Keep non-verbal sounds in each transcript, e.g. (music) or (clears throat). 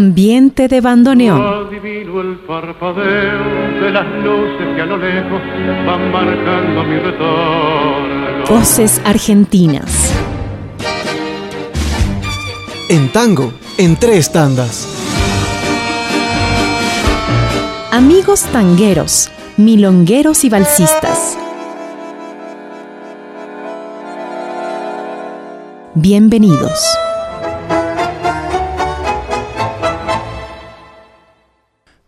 Ambiente de bandoneón. Adivino el parpadeo de las luces que a lo lejos van marcando mi retorno. Voces argentinas. En tango, en tres tandas. Amigos tangueros, milongueros y balsistas. Bienvenidos.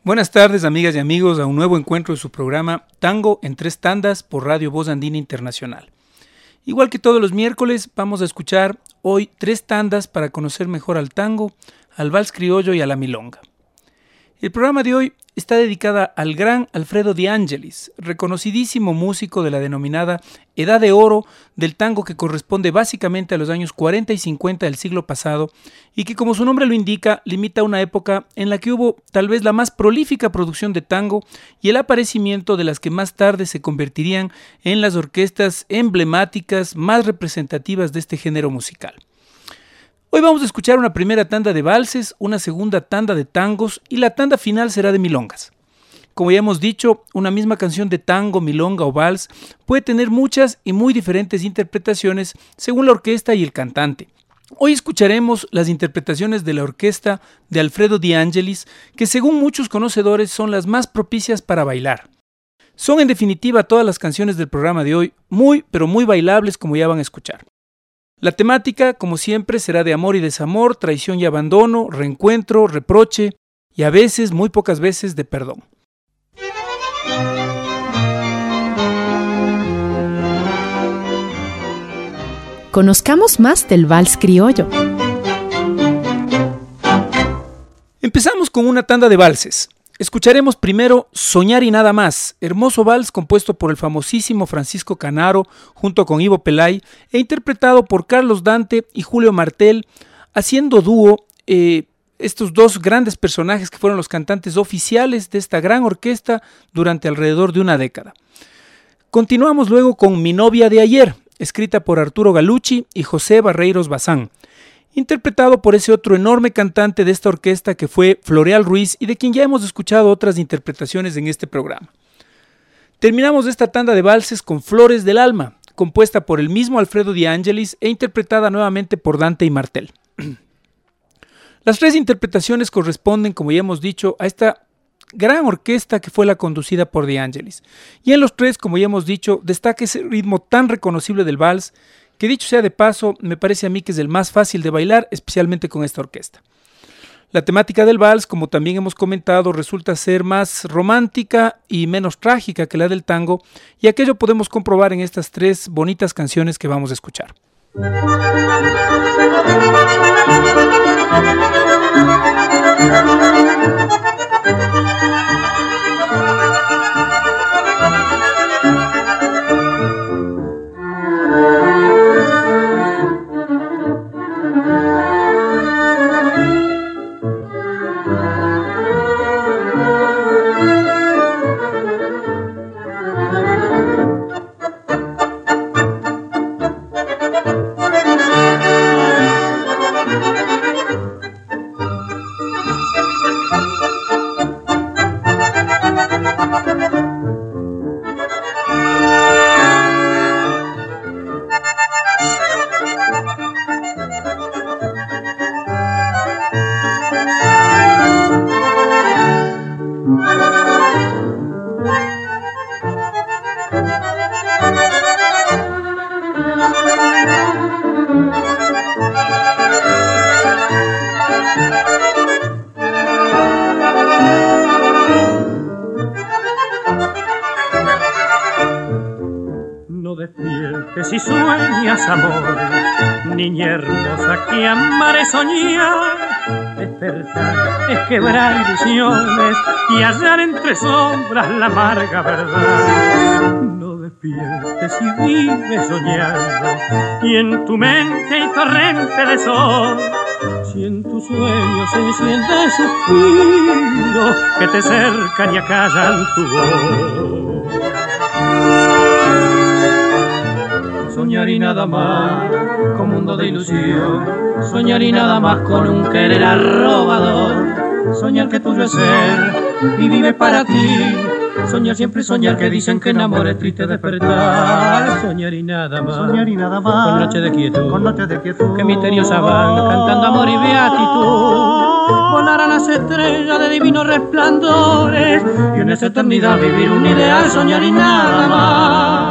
Buenas tardes, amigas y amigos, a un nuevo encuentro de su programa Tango en tres tandas por Radio Voz Andina Internacional. Igual que todos los miércoles, vamos a escuchar hoy tres tandas para conocer mejor al tango, al vals criollo y a la milonga. El programa de hoy está dedicada al gran Alfredo de Angelis, reconocidísimo músico de la denominada Edad de Oro del tango que corresponde básicamente a los años 40 y 50 del siglo pasado y que como su nombre lo indica limita una época en la que hubo tal vez la más prolífica producción de tango y el aparecimiento de las que más tarde se convertirían en las orquestas emblemáticas más representativas de este género musical. Hoy vamos a escuchar una primera tanda de valses, una segunda tanda de tangos y la tanda final será de milongas. Como ya hemos dicho, una misma canción de tango, milonga o vals puede tener muchas y muy diferentes interpretaciones según la orquesta y el cantante. Hoy escucharemos las interpretaciones de la orquesta de Alfredo Di Angelis, que según muchos conocedores son las más propicias para bailar. Son en definitiva todas las canciones del programa de hoy muy pero muy bailables como ya van a escuchar. La temática, como siempre, será de amor y desamor, traición y abandono, reencuentro, reproche y a veces, muy pocas veces, de perdón. Conozcamos más del vals criollo. Empezamos con una tanda de valses. Escucharemos primero Soñar y nada más, hermoso vals compuesto por el famosísimo Francisco Canaro junto con Ivo Pelay e interpretado por Carlos Dante y Julio Martel, haciendo dúo eh, estos dos grandes personajes que fueron los cantantes oficiales de esta gran orquesta durante alrededor de una década. Continuamos luego con Mi novia de ayer, escrita por Arturo Galucci y José Barreiros Bazán interpretado por ese otro enorme cantante de esta orquesta que fue Floreal Ruiz y de quien ya hemos escuchado otras interpretaciones en este programa. Terminamos esta tanda de valses con Flores del Alma, compuesta por el mismo Alfredo Di Angelis e interpretada nuevamente por Dante y Martel. (clears throat) Las tres interpretaciones corresponden, como ya hemos dicho, a esta gran orquesta que fue la conducida por Di Angelis. Y en los tres, como ya hemos dicho, destaca ese ritmo tan reconocible del vals que dicho sea de paso, me parece a mí que es el más fácil de bailar, especialmente con esta orquesta. La temática del vals, como también hemos comentado, resulta ser más romántica y menos trágica que la del tango, y aquello podemos comprobar en estas tres bonitas canciones que vamos a escuchar. Quebrar ilusiones y hallar entre sombras la amarga verdad. No despiertes y vive soñando, y en tu mente hay torrente de sol. Si en tus sueños se enciende suspiro que te cercan y acallan tu voz. Soñar y nada más con mundo de ilusión, soñar y nada más con un querer arrobador soñar que tuyo es ser y vive para ti. Soñar siempre soñar que dicen que en amor es triste despertar. Soñar y nada más. Soñar y nada más. Con noche de quietud. Con noche de quietud. Que misteriosa van cantando amor y beatitud. Volar a las estrellas de divinos resplandores. Y en esa eternidad vivir un ideal. Soñar y nada más.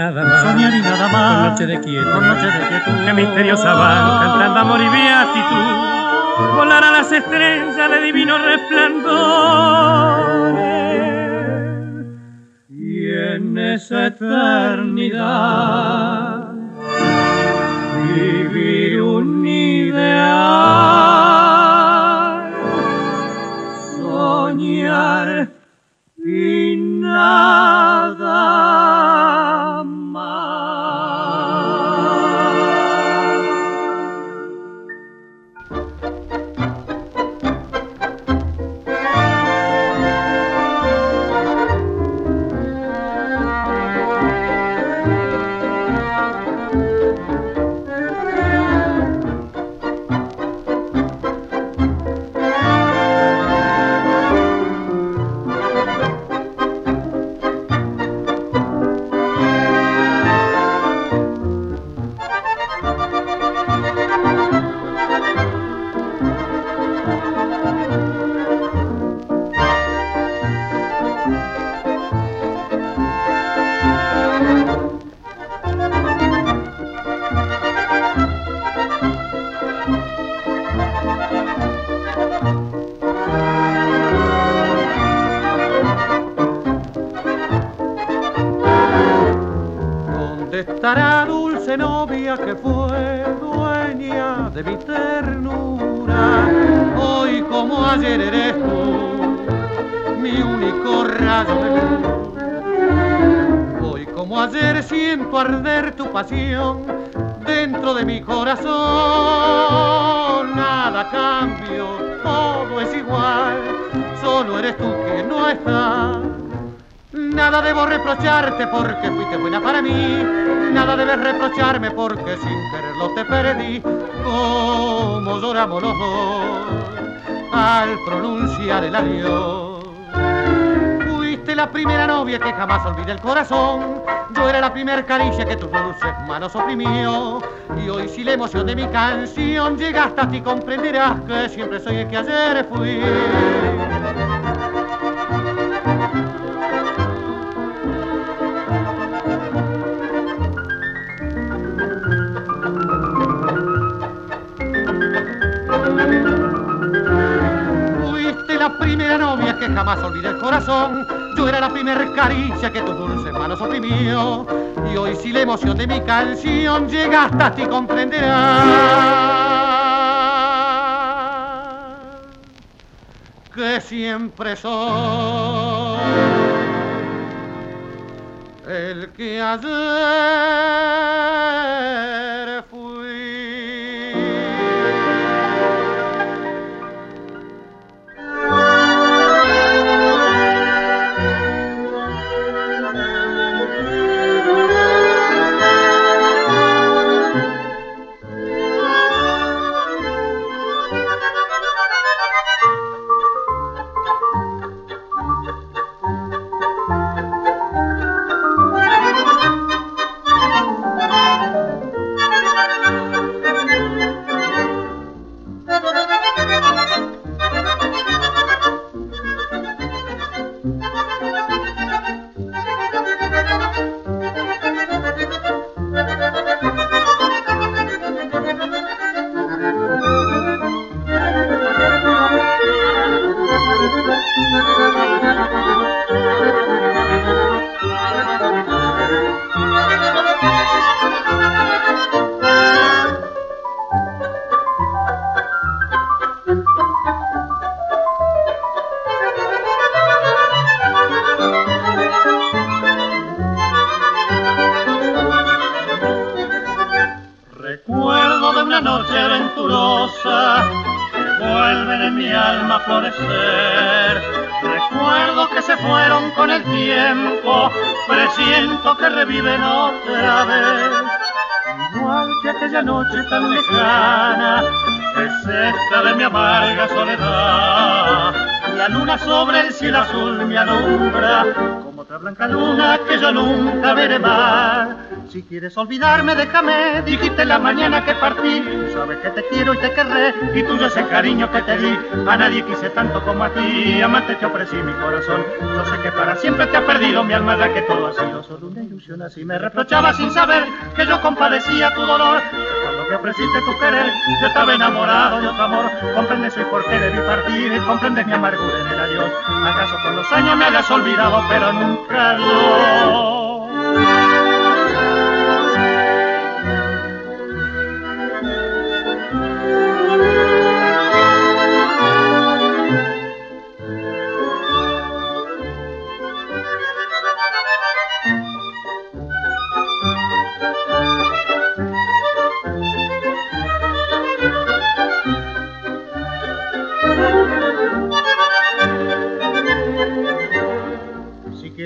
Nada más. Soñar y nada Con más. noche de quietud. Con noche de quietud. Que misteriosa van cantando amor y beatitud. Volar a las estrellas de divinos resplandores. Y en esa eternidad vivir un ideal. Soñar y nada estará dulce novia que fue dueña de mi ternura? Hoy como ayer eres tú, mi único rayo de luz. Hoy como ayer siento arder tu pasión dentro de mi corazón. Nada cambio, todo es igual, solo eres tú que no estás. Nada debo reprocharte porque fuiste buena para mí. Nada debes reprocharme porque sin quererlo te perdí. Como lloramos los dos al pronunciar el adiós. Fuiste la primera novia que jamás olvidé el corazón. Yo era la primera caricia que tus dulces manos oprimió. Y hoy si la emoción de mi canción llega hasta ti comprenderás que siempre soy el que ayer fui. Jamás olvidé el corazón. Yo era la primera caricia que tus dulces manos oprimió. Y hoy si la emoción de mi canción llega hasta ti comprenderás que siempre soy el que ayer Aquella noche tan lejana, es esta de mi amarga soledad. La luna sobre el cielo azul me alumbra, otra blanca luna que yo nunca veré más. Si quieres olvidarme, déjame, dijiste la mañana que partí. Sabes que te quiero y te querré, y tuyo es el cariño que te di. A nadie quise tanto como a ti, amante te ofrecí mi corazón. Yo sé que para siempre te ha perdido mi alma, ya que todo ha sido solo una ilusión. Así me reprochaba sin saber que yo compadecía tu dolor. Me ofreciste tu querer, yo estaba enamorado de otro amor. Comprendes hoy por qué debí partir, comprendes mi amargura en el adiós. ¿Acaso con los años me hayas olvidado, pero nunca lo?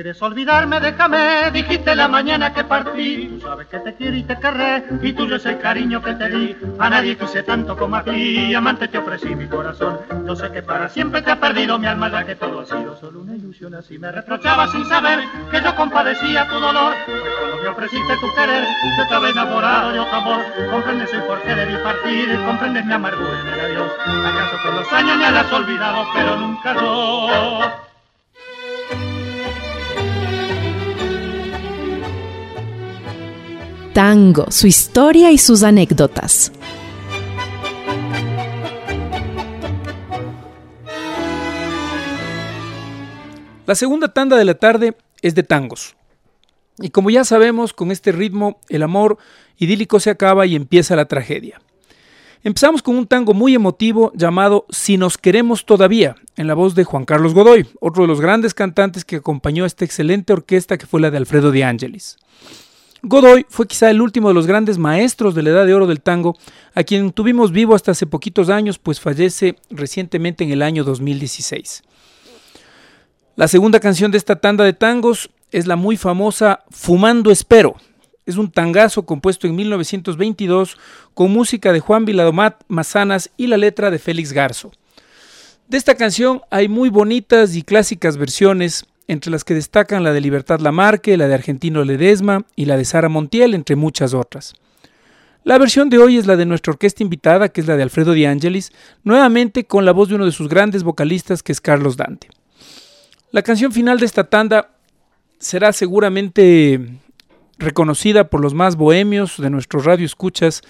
Quieres olvidarme, déjame, dijiste la mañana que partí. Tú sabes que te quiero y te querré, y tuyo es el cariño que te di. A nadie quise tanto como a ti, amante te ofrecí mi corazón. Yo sé que para siempre te ha perdido mi alma, ya que todo ha sido solo una ilusión. Así me reprochaba sin saber que yo compadecía tu dolor. Pues cuando me ofreciste tu querer, yo estaba enamorado de otro amor. Comprendes el por qué debí partir, comprendes mi amargura en el adiós. ¿Acaso con los años me has olvidado, pero nunca yo? Tango, su historia y sus anécdotas. La segunda tanda de la tarde es de tangos. Y como ya sabemos, con este ritmo el amor idílico se acaba y empieza la tragedia. Empezamos con un tango muy emotivo llamado Si nos queremos todavía, en la voz de Juan Carlos Godoy, otro de los grandes cantantes que acompañó a esta excelente orquesta que fue la de Alfredo de Angelis. Godoy fue quizá el último de los grandes maestros de la edad de oro del tango, a quien tuvimos vivo hasta hace poquitos años, pues fallece recientemente en el año 2016. La segunda canción de esta tanda de tangos es la muy famosa Fumando Espero. Es un tangazo compuesto en 1922 con música de Juan Viladomat Mazanas y la letra de Félix Garzo. De esta canción hay muy bonitas y clásicas versiones entre las que destacan la de Libertad Lamarque, la de Argentino Ledesma y la de Sara Montiel, entre muchas otras. La versión de hoy es la de nuestra orquesta invitada, que es la de Alfredo Di Angelis, nuevamente con la voz de uno de sus grandes vocalistas, que es Carlos Dante. La canción final de esta tanda será seguramente reconocida por los más bohemios de nuestros radioescuchas,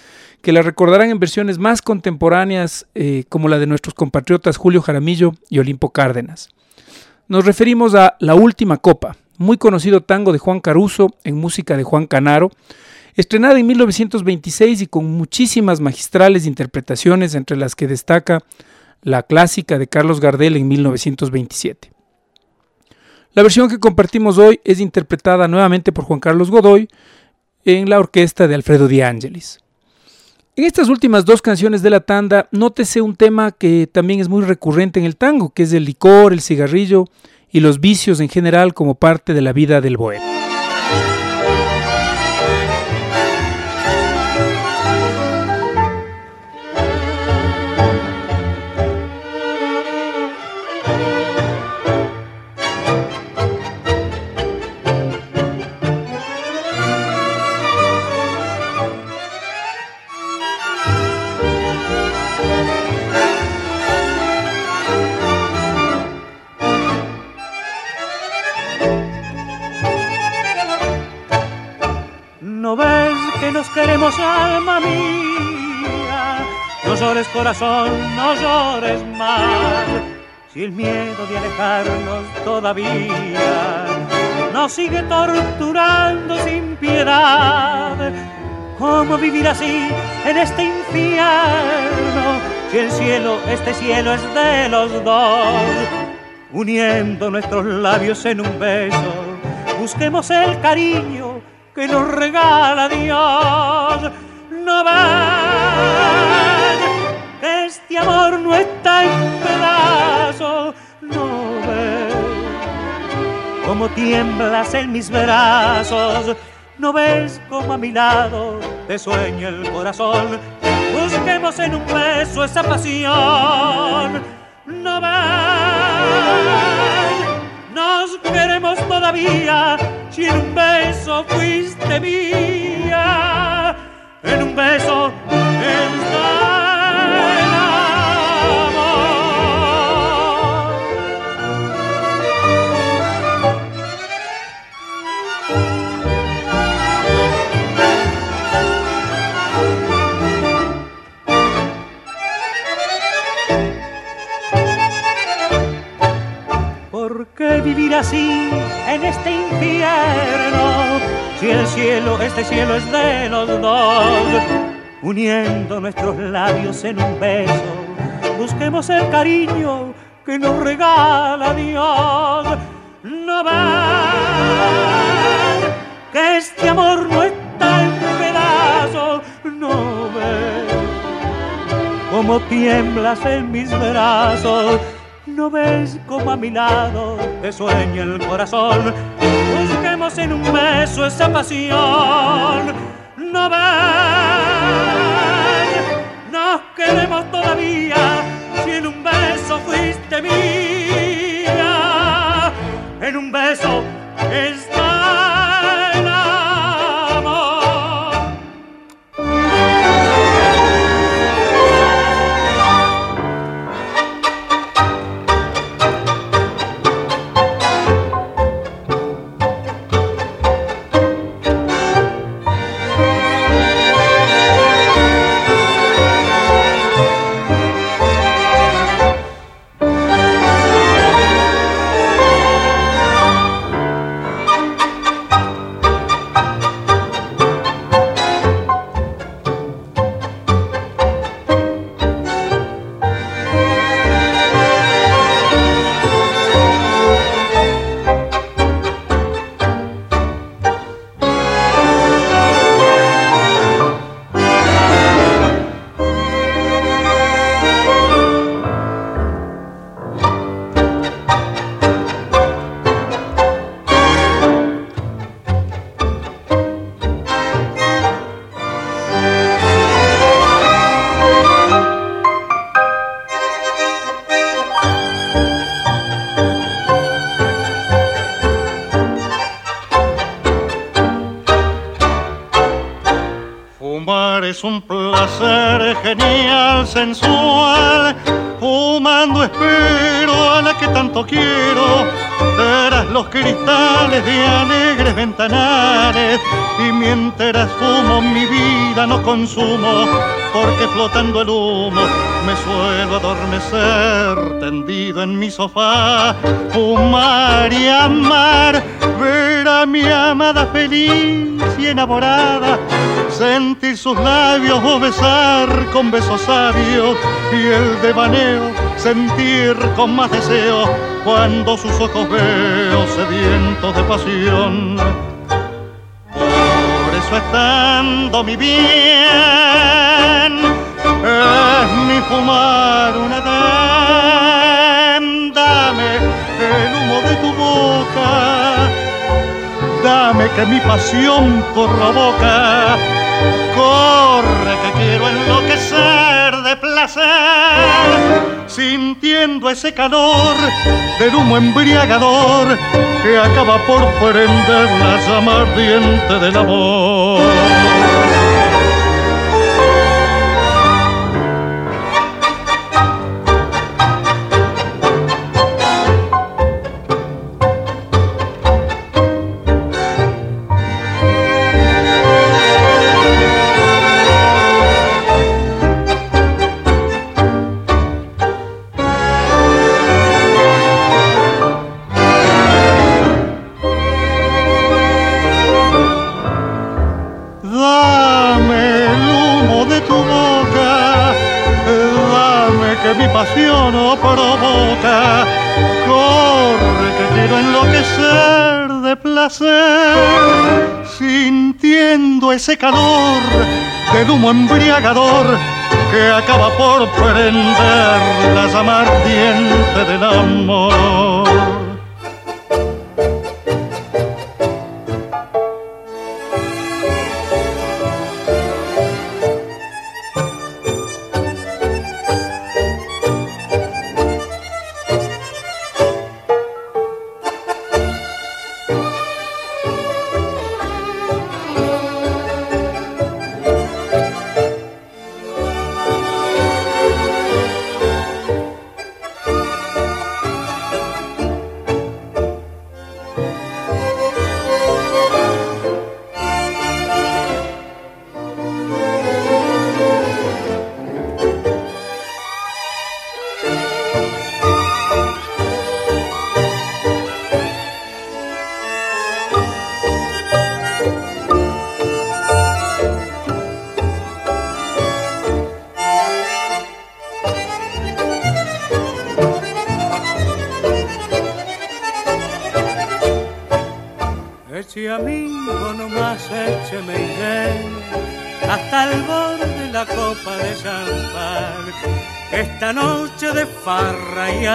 que la recordarán en versiones más contemporáneas, eh, como la de nuestros compatriotas Julio Jaramillo y Olimpo Cárdenas. Nos referimos a La Última Copa, muy conocido tango de Juan Caruso en música de Juan Canaro, estrenada en 1926 y con muchísimas magistrales interpretaciones entre las que destaca la clásica de Carlos Gardel en 1927. La versión que compartimos hoy es interpretada nuevamente por Juan Carlos Godoy en la orquesta de Alfredo Di Angelis. En estas últimas dos canciones de la tanda, nótese un tema que también es muy recurrente en el tango, que es el licor, el cigarrillo y los vicios en general como parte de la vida del bohemio. Queremos, alma mía. No llores corazón, no llores más. Si el miedo de alejarnos todavía nos sigue torturando sin piedad, ¿cómo vivir así en este infierno? Si el cielo, este cielo es de los dos, uniendo nuestros labios en un beso, busquemos el cariño que nos regala Dios. No ves que este amor no está en pedazos. No ves cómo tiemblas en mis brazos. No ves cómo a mi lado te sueña el corazón. Busquemos en un beso esa pasión. No ves, nos queremos Si en un beso fuiste mía, en un beso está. ¿Por qué vivir así en este infierno? Si el cielo, este cielo es de los dos, uniendo nuestros labios en un beso, busquemos el cariño que nos regala Dios. No va que este amor no está en pedazos, no ves cómo tiemblas en mis brazos ¿No ves como a mi lado te sueña el corazón? Busquemos en un beso esa pasión. ¿No ves? Nos queremos todavía si en un beso fuiste mía. En un beso está Mientras fumo mi vida no consumo. Porque flotando el humo me suelo adormecer tendido en mi sofá. Fumar y amar, ver a mi amada feliz y enamorada sentir sus labios o besar con besos sabios y el devaneo sentir con más deseo cuando sus ojos veo sedientos de pasión. Por eso estando mi bien, es mi fumar una edén. Dame el humo de tu boca, dame que mi pasión provoca corre que quiero enloquecer placer, sintiendo ese calor del humo embriagador que acaba por prender la llama ardiente del amor. Ese calor del humo embriagador que acaba por prender la llama del amor.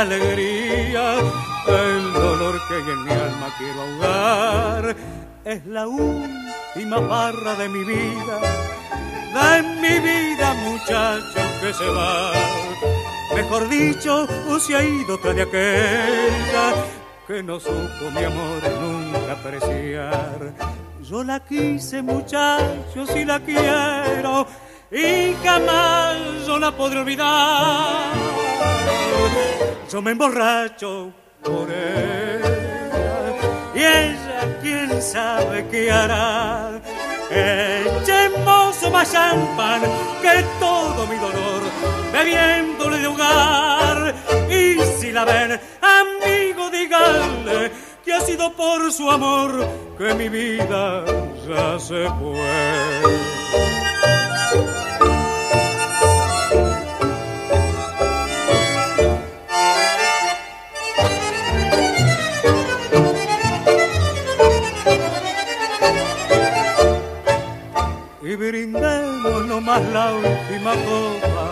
Alegría, el dolor que en mi alma quiero ahogar. Es la última barra de mi vida, de mi vida, muchacho que se va. Mejor dicho, o se ha ido otra de aquella que no supo mi amor nunca apreciar. Yo la quise, muchacho, si la quiero, y jamás yo la podré olvidar yo me emborracho por ella y ella quién sabe qué hará. Echemos más champán que todo mi dolor, bebiéndole de hogar. Y si la ven, amigo, díganle que ha sido por su amor que mi vida ya se fue. Brindemos nomás la última copa,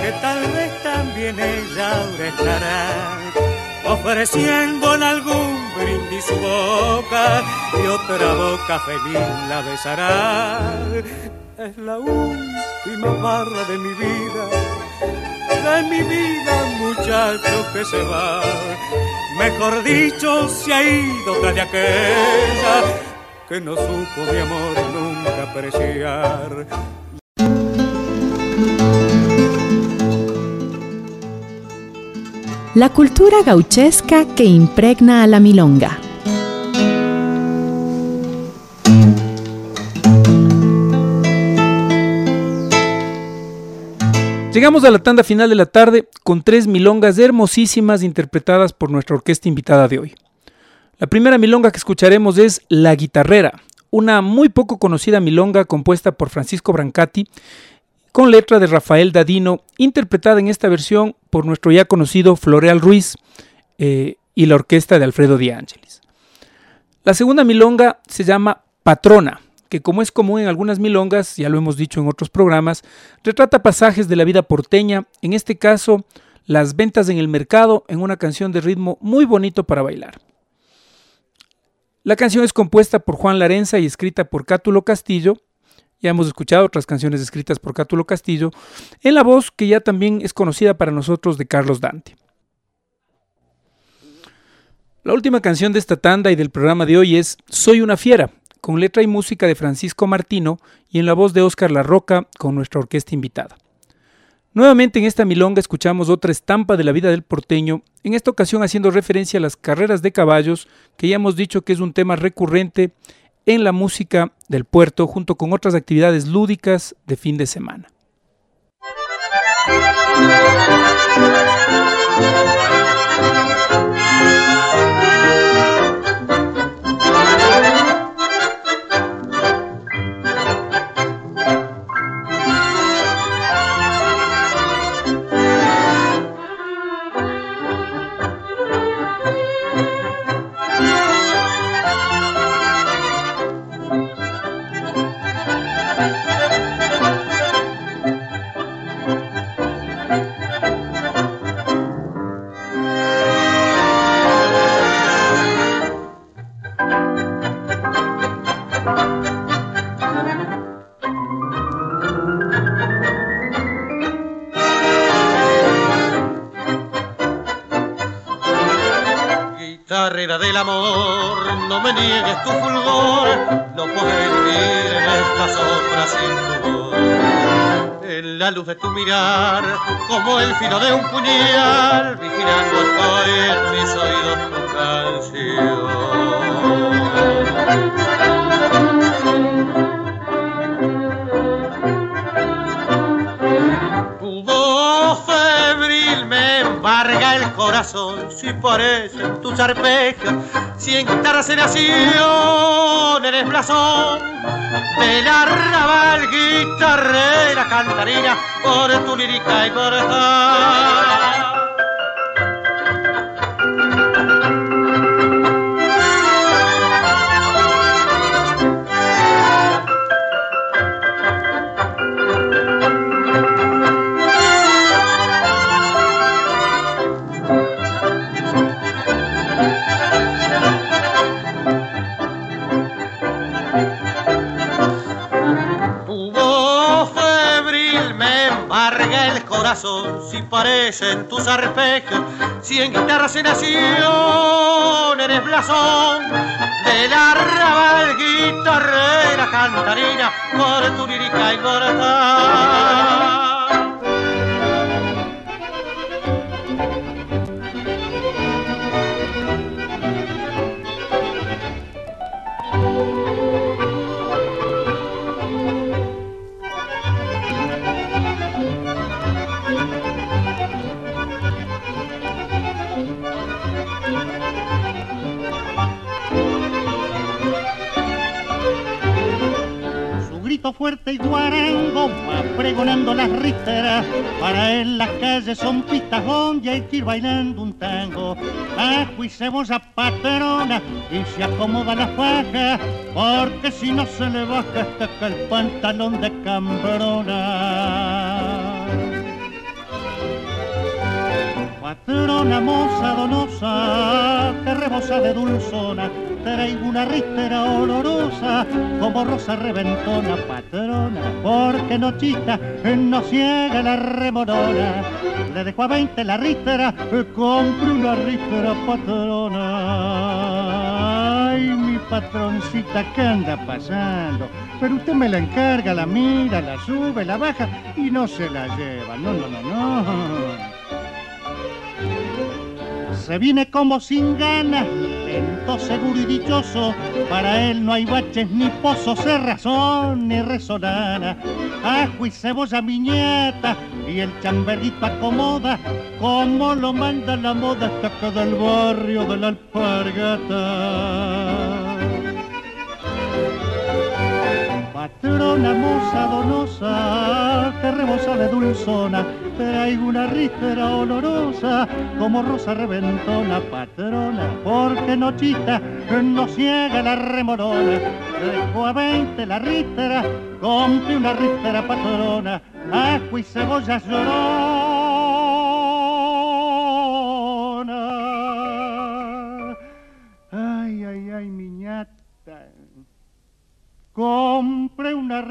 que tal vez también ella ahora estará ofreciendo en algún brindis su boca y otra boca feliz la besará. Es la última barra de mi vida, de mi vida muchacho que se va. Mejor dicho, se ha ido tras de aquella que no supo de amor nunca apreciar. La cultura gauchesca que impregna a la milonga. Llegamos a la tanda final de la tarde con tres milongas hermosísimas interpretadas por nuestra orquesta invitada de hoy. La primera milonga que escucharemos es La Guitarrera, una muy poco conocida milonga compuesta por Francisco Brancati, con letra de Rafael Dadino, interpretada en esta versión por nuestro ya conocido Floreal Ruiz eh, y la orquesta de Alfredo Di Angelis. La segunda milonga se llama Patrona, que como es común en algunas milongas, ya lo hemos dicho en otros programas, retrata pasajes de la vida porteña, en este caso las ventas en el mercado en una canción de ritmo muy bonito para bailar. La canción es compuesta por Juan Larenza y escrita por Cátulo Castillo. Ya hemos escuchado otras canciones escritas por Cátulo Castillo, en la voz que ya también es conocida para nosotros de Carlos Dante. La última canción de esta tanda y del programa de hoy es Soy una fiera, con letra y música de Francisco Martino y en la voz de Óscar La Roca con nuestra orquesta invitada. Nuevamente en esta milonga escuchamos otra estampa de la vida del porteño, en esta ocasión haciendo referencia a las carreras de caballos, que ya hemos dicho que es un tema recurrente en la música del puerto, junto con otras actividades lúdicas de fin de semana. El filo de un puñal, vigilando estoy en mis oídos tu canción. embarga el corazón si parecen tus arpegios, si en guitarra se nació eres blasón de la arrabal guitarrera cantarina por tu lírica y por si parecen tus arpegios, si en guitarra se nació, eres blasón. De la arrabal guitarrera cantarina por tu lírica fuerte y guarango va pregonando las risteras. Para él las calles son pistas donde hay que ir bailando un tango. Ajo y cebolla patrona y se acomoda la faja, porque si no se le baja hasta el pantalón de cambrona. Patrona moza donosa, que rebosa de dulzona, traigo una ristera olorosa, como rosa reventona, patrona, porque no chista, no ciega la remorona. Le dejo a 20 la ristera, compre una ristera patrona. Ay, mi patroncita, ¿qué anda pasando? Pero usted me la encarga, la mira, la sube, la baja y no se la lleva. No, no, no, no se viene como sin ganas, lento, seguro y dichoso. Para él no hay baches ni pozos, se razón ni resonana. Ajo y cebolla miñeta y el chamberguito acomoda, como lo manda la moda hasta acá del barrio de la alpargata. Patrona moza donosa, que rebosa de dulzona, traigo una rístera olorosa, como rosa reventona, patrona, porque no chita, no ciega la remorona, dejo a veinte la rístera, compre una rístera patrona, ajo y cebolla llorona. Ay, ay, ay, miñata compre una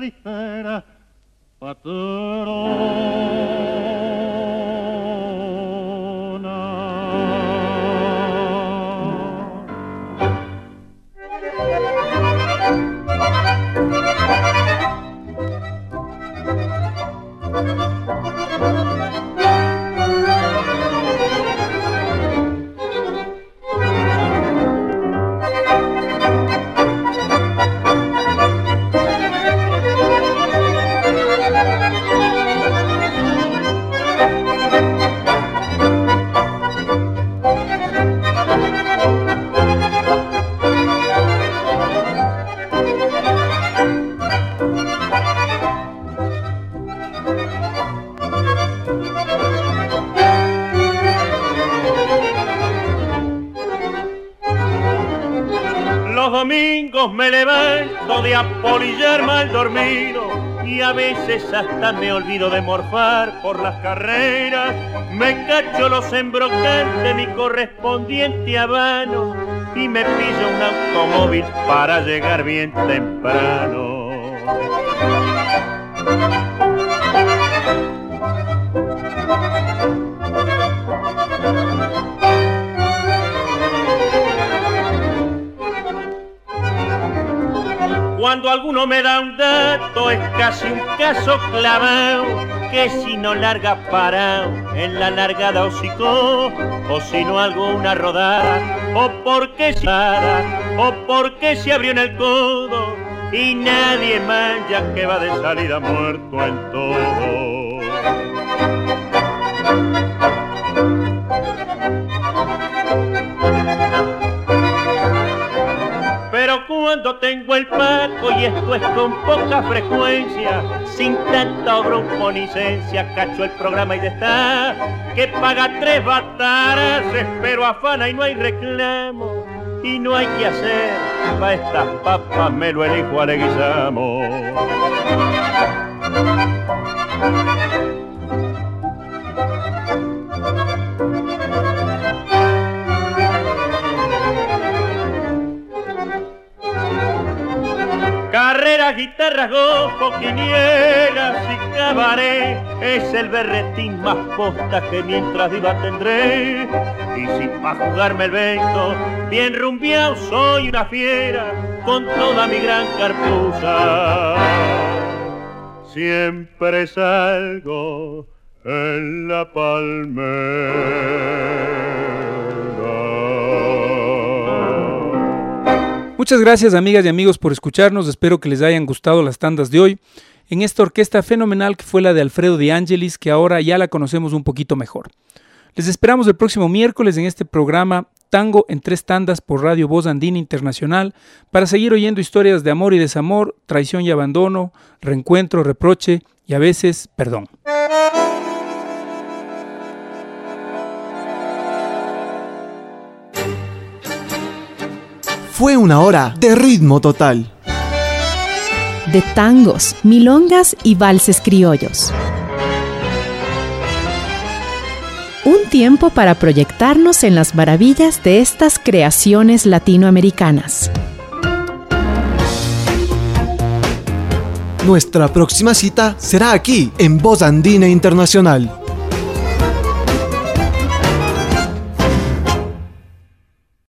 ristera patrona. Me levanto de apolillar mal dormido y a veces hasta me olvido de morfar por las carreras. Me cacho los embrocantes mi correspondiente habano y me pillo un automóvil para llegar bien temprano. Alguno me da un dato, es casi un caso clavado, que si no larga parado, en la largada hocicó, o si no alguna rodada, o porque se o porque se abrió en el codo, y nadie mancha que va de salida muerto en todo. Tengo el paco, y esto es con poca frecuencia, sin tanta obra licencia, cacho el programa y de estar, que paga tres bataras, espero afana y no hay reclamo, y no hay que hacer, pa' estas papas me lo elijo a Carreras, guitarras, gozo, quinielas y cabaret es el berretín más posta que mientras viva tendré. Y si pa' jugarme el vento, bien rumbiao soy una fiera con toda mi gran carpuza. Siempre salgo en la palmera. Muchas gracias amigas y amigos por escucharnos, espero que les hayan gustado las tandas de hoy en esta orquesta fenomenal que fue la de Alfredo de Angelis, que ahora ya la conocemos un poquito mejor. Les esperamos el próximo miércoles en este programa Tango en tres tandas por Radio Voz Andina Internacional para seguir oyendo historias de amor y desamor, traición y abandono, reencuentro, reproche y a veces perdón. Fue una hora de ritmo total. De tangos, milongas y valses criollos. Un tiempo para proyectarnos en las maravillas de estas creaciones latinoamericanas. Nuestra próxima cita será aquí, en Voz Andina Internacional.